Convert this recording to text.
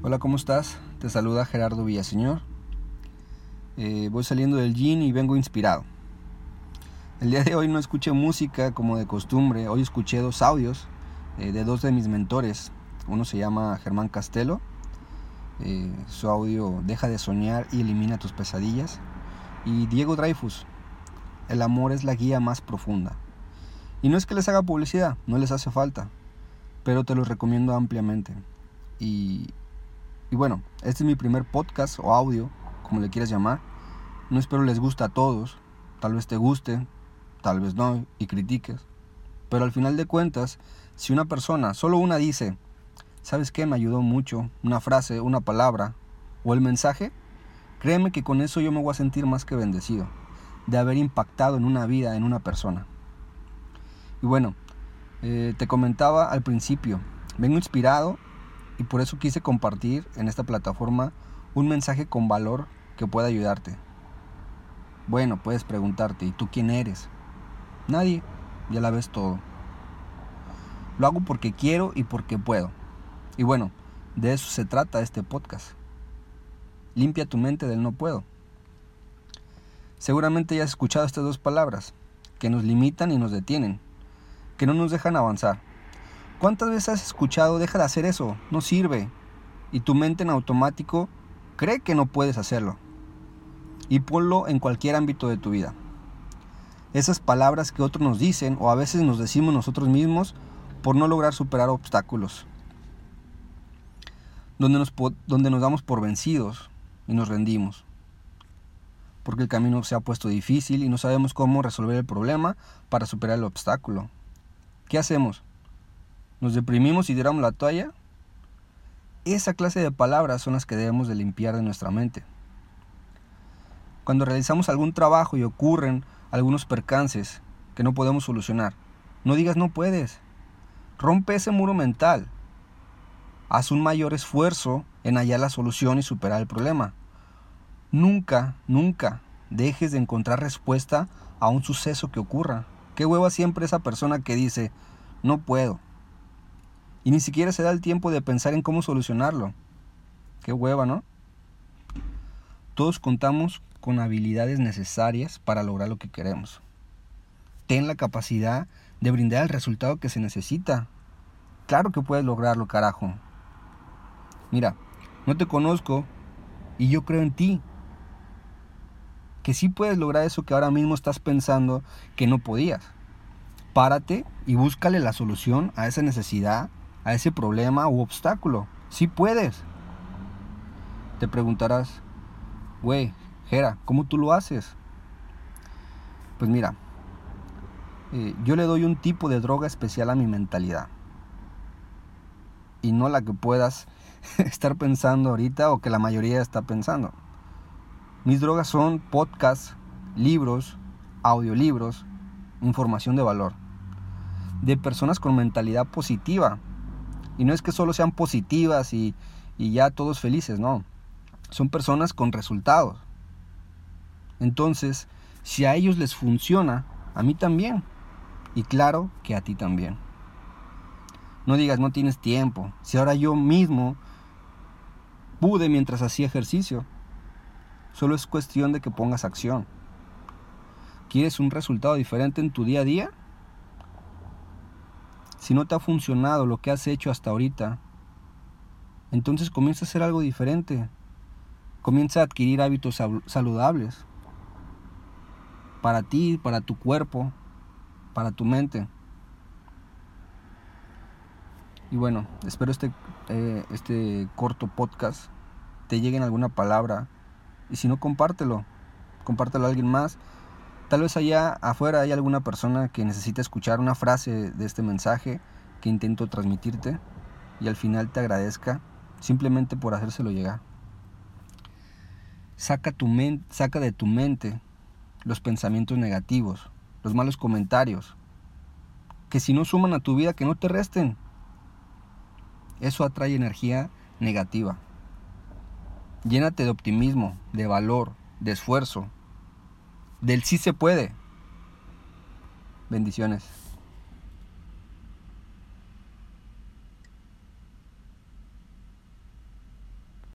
Hola, ¿cómo estás? Te saluda Gerardo Villaseñor. Eh, voy saliendo del gym y vengo inspirado. El día de hoy no escuché música como de costumbre, hoy escuché dos audios eh, de dos de mis mentores. Uno se llama Germán Castelo, eh, su audio Deja de soñar y elimina tus pesadillas. Y Diego Dreyfus, El amor es la guía más profunda. Y no es que les haga publicidad, no les hace falta, pero te los recomiendo ampliamente. Y, y bueno, este es mi primer podcast o audio, como le quieras llamar. No espero les guste a todos, tal vez te guste, tal vez no, y critiques. Pero al final de cuentas, si una persona, solo una dice, ¿sabes qué? Me ayudó mucho, una frase, una palabra o el mensaje, créeme que con eso yo me voy a sentir más que bendecido de haber impactado en una vida, en una persona. Y bueno, eh, te comentaba al principio, vengo inspirado y por eso quise compartir en esta plataforma un mensaje con valor que pueda ayudarte. Bueno, puedes preguntarte, ¿y tú quién eres? Nadie, ya la ves todo. Lo hago porque quiero y porque puedo. Y bueno, de eso se trata este podcast. Limpia tu mente del no puedo. Seguramente ya has escuchado estas dos palabras, que nos limitan y nos detienen, que no nos dejan avanzar. ¿Cuántas veces has escuchado, deja de hacer eso, no sirve? Y tu mente en automático cree que no puedes hacerlo. Y ponlo en cualquier ámbito de tu vida. Esas palabras que otros nos dicen o a veces nos decimos nosotros mismos por no lograr superar obstáculos. Donde nos, donde nos damos por vencidos y nos rendimos porque el camino se ha puesto difícil y no sabemos cómo resolver el problema para superar el obstáculo. ¿Qué hacemos? ¿Nos deprimimos y tiramos la toalla? Esa clase de palabras son las que debemos de limpiar de nuestra mente. Cuando realizamos algún trabajo y ocurren algunos percances que no podemos solucionar, no digas no puedes. Rompe ese muro mental. Haz un mayor esfuerzo en hallar la solución y superar el problema. Nunca, nunca dejes de encontrar respuesta a un suceso que ocurra. Qué hueva siempre esa persona que dice, no puedo. Y ni siquiera se da el tiempo de pensar en cómo solucionarlo. Qué hueva, ¿no? Todos contamos con habilidades necesarias para lograr lo que queremos. Ten la capacidad de brindar el resultado que se necesita. Claro que puedes lograrlo, carajo. Mira, no te conozco y yo creo en ti que sí puedes lograr eso que ahora mismo estás pensando que no podías. Párate y búscale la solución a esa necesidad, a ese problema u obstáculo. Sí puedes. Te preguntarás, güey, Jera, ¿cómo tú lo haces? Pues mira, eh, yo le doy un tipo de droga especial a mi mentalidad. Y no la que puedas estar pensando ahorita o que la mayoría está pensando. Mis drogas son podcasts, libros, audiolibros, información de valor, de personas con mentalidad positiva. Y no es que solo sean positivas y, y ya todos felices, no. Son personas con resultados. Entonces, si a ellos les funciona, a mí también. Y claro que a ti también. No digas no tienes tiempo. Si ahora yo mismo pude mientras hacía ejercicio. Solo es cuestión de que pongas acción. ¿Quieres un resultado diferente en tu día a día? Si no te ha funcionado lo que has hecho hasta ahorita, entonces comienza a hacer algo diferente. Comienza a adquirir hábitos saludables. Para ti, para tu cuerpo, para tu mente. Y bueno, espero este, eh, este corto podcast te llegue en alguna palabra y si no, compártelo. Compártelo a alguien más. Tal vez allá afuera hay alguna persona que necesita escuchar una frase de este mensaje que intento transmitirte y al final te agradezca simplemente por hacérselo llegar. Saca, tu saca de tu mente los pensamientos negativos, los malos comentarios, que si no suman a tu vida, que no te resten. Eso atrae energía negativa. Llénate de optimismo, de valor, de esfuerzo, del sí se puede. Bendiciones.